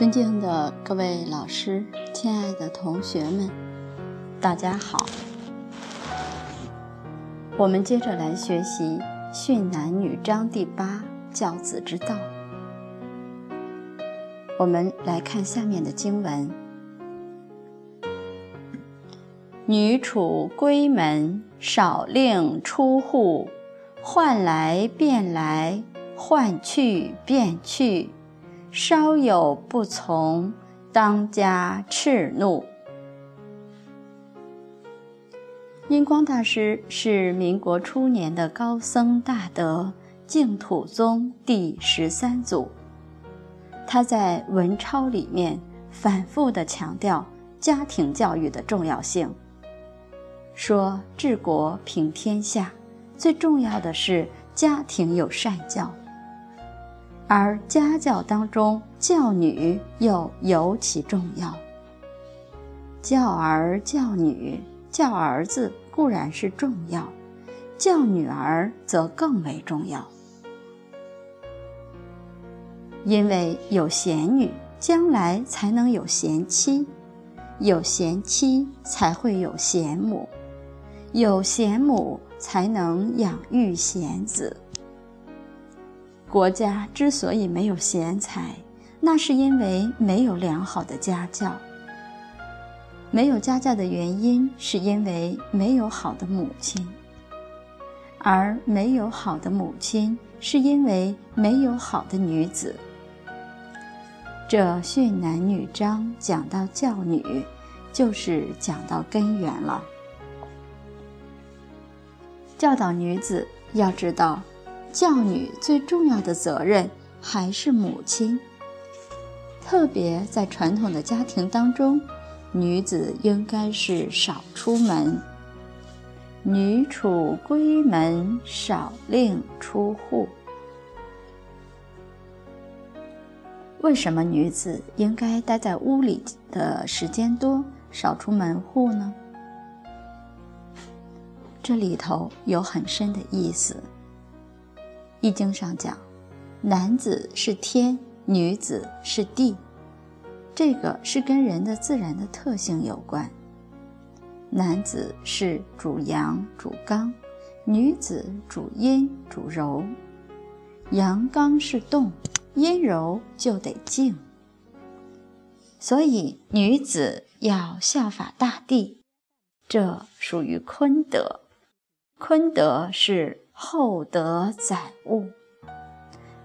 尊敬的各位老师，亲爱的同学们，大家好。我们接着来学习《训男女章》第八教子之道。我们来看下面的经文：女处闺门，少令出户，唤来便来，唤去便去。稍有不从，当家赤怒。印光大师是民国初年的高僧大德，净土宗第十三祖。他在文钞里面反复的强调家庭教育的重要性，说治国平天下最重要的是家庭有善教。而家教当中，教女又尤其重要。教儿教女，教儿子固然是重要，教女儿则更为重要。因为有贤女，将来才能有贤妻；有贤妻，才会有贤母；有贤母，才能养育贤子。国家之所以没有贤才，那是因为没有良好的家教。没有家教的原因，是因为没有好的母亲。而没有好的母亲，是因为没有好的女子。这训男女章讲到教女，就是讲到根源了。教导女子，要知道。教女最重要的责任还是母亲，特别在传统的家庭当中，女子应该是少出门。女处闺门，少令出户。为什么女子应该待在屋里的时间多，少出门户呢？这里头有很深的意思。易经上讲，男子是天，女子是地，这个是跟人的自然的特性有关。男子是主阳主刚，女子主阴主柔。阳刚是动，阴柔就得静。所以女子要效法大地，这属于坤德。坤德是。厚德载物，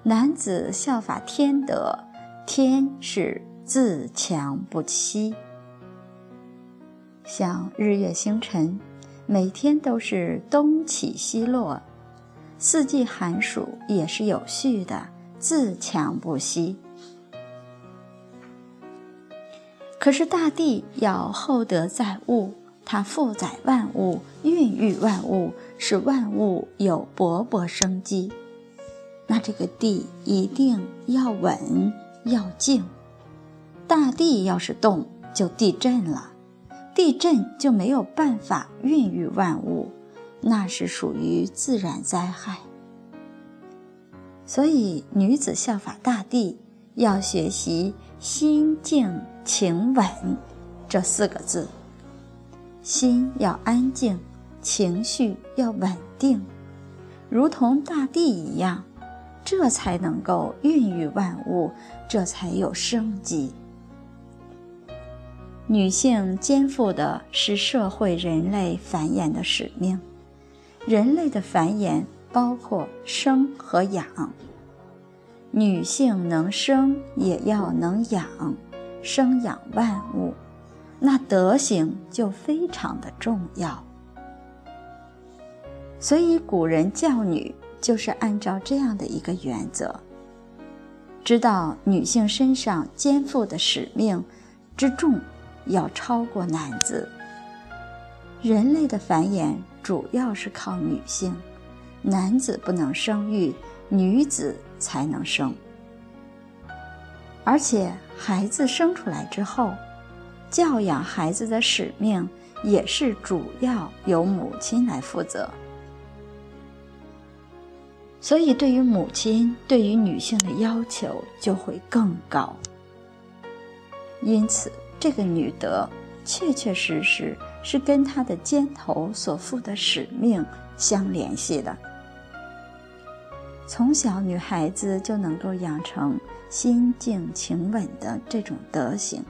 男子效法天德，天是自强不息。像日月星辰，每天都是东起西落，四季寒暑也是有序的，自强不息。可是大地要厚德载物。它负载万物，孕育万物，使万物有勃勃生机。那这个地一定要稳，要静。大地要是动，就地震了，地震就没有办法孕育万物，那是属于自然灾害。所以，女子效法大地，要学习心静情稳这四个字。心要安静，情绪要稳定，如同大地一样，这才能够孕育万物，这才有生机。女性肩负的是社会人类繁衍的使命，人类的繁衍包括生和养。女性能生，也要能养，生养万物。那德行就非常的重要，所以古人教女就是按照这样的一个原则，知道女性身上肩负的使命之重要超过男子。人类的繁衍主要是靠女性，男子不能生育，女子才能生，而且孩子生出来之后。教养孩子的使命也是主要由母亲来负责，所以对于母亲，对于女性的要求就会更高。因此，这个女德确确实实是跟她的肩头所负的使命相联系的。从小，女孩子就能够养成心静情稳的这种德行，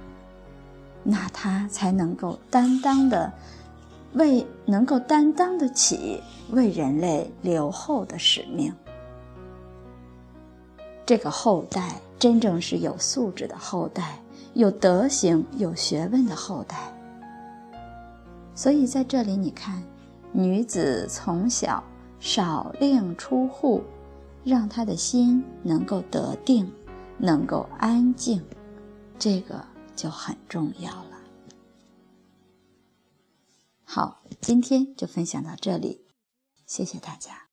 那他才能够担当的为能够担当得起为人类留后的使命。这个后代真正是有素质的后代，有德行、有学问的后代。所以在这里，你看，女子从小少令出户，让她的心能够得定，能够安静，这个就很重要了。好，今天就分享到这里，谢谢大家。